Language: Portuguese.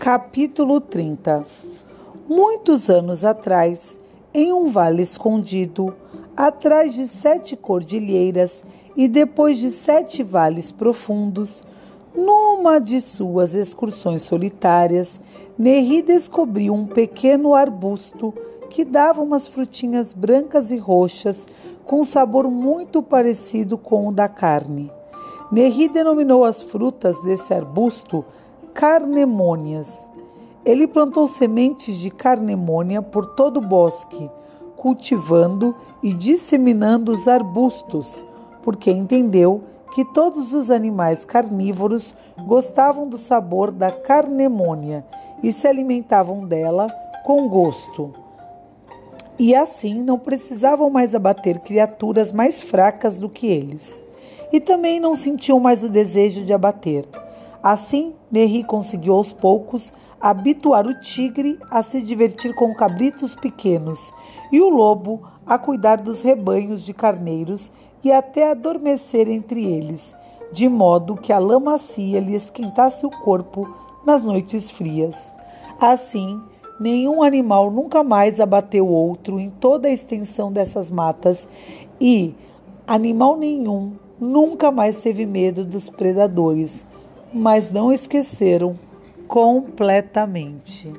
Capítulo 30 Muitos anos atrás, em um vale escondido, atrás de sete cordilheiras e depois de sete vales profundos, numa de suas excursões solitárias, Neri descobriu um pequeno arbusto que dava umas frutinhas brancas e roxas com sabor muito parecido com o da carne. Neri denominou as frutas desse arbusto carnemônias. Ele plantou sementes de carnemônia por todo o bosque, cultivando e disseminando os arbustos, porque entendeu que todos os animais carnívoros gostavam do sabor da carnemônia e se alimentavam dela com gosto. E assim não precisavam mais abater criaturas mais fracas do que eles. E também não sentiam mais o desejo de abater. Assim, Neri conseguiu aos poucos habituar o tigre a se divertir com cabritos pequenos e o lobo a cuidar dos rebanhos de carneiros e até adormecer entre eles, de modo que a lã macia lhe esquentasse o corpo nas noites frias. Assim, nenhum animal nunca mais abateu outro em toda a extensão dessas matas e animal nenhum nunca mais teve medo dos predadores mas não esqueceram completamente.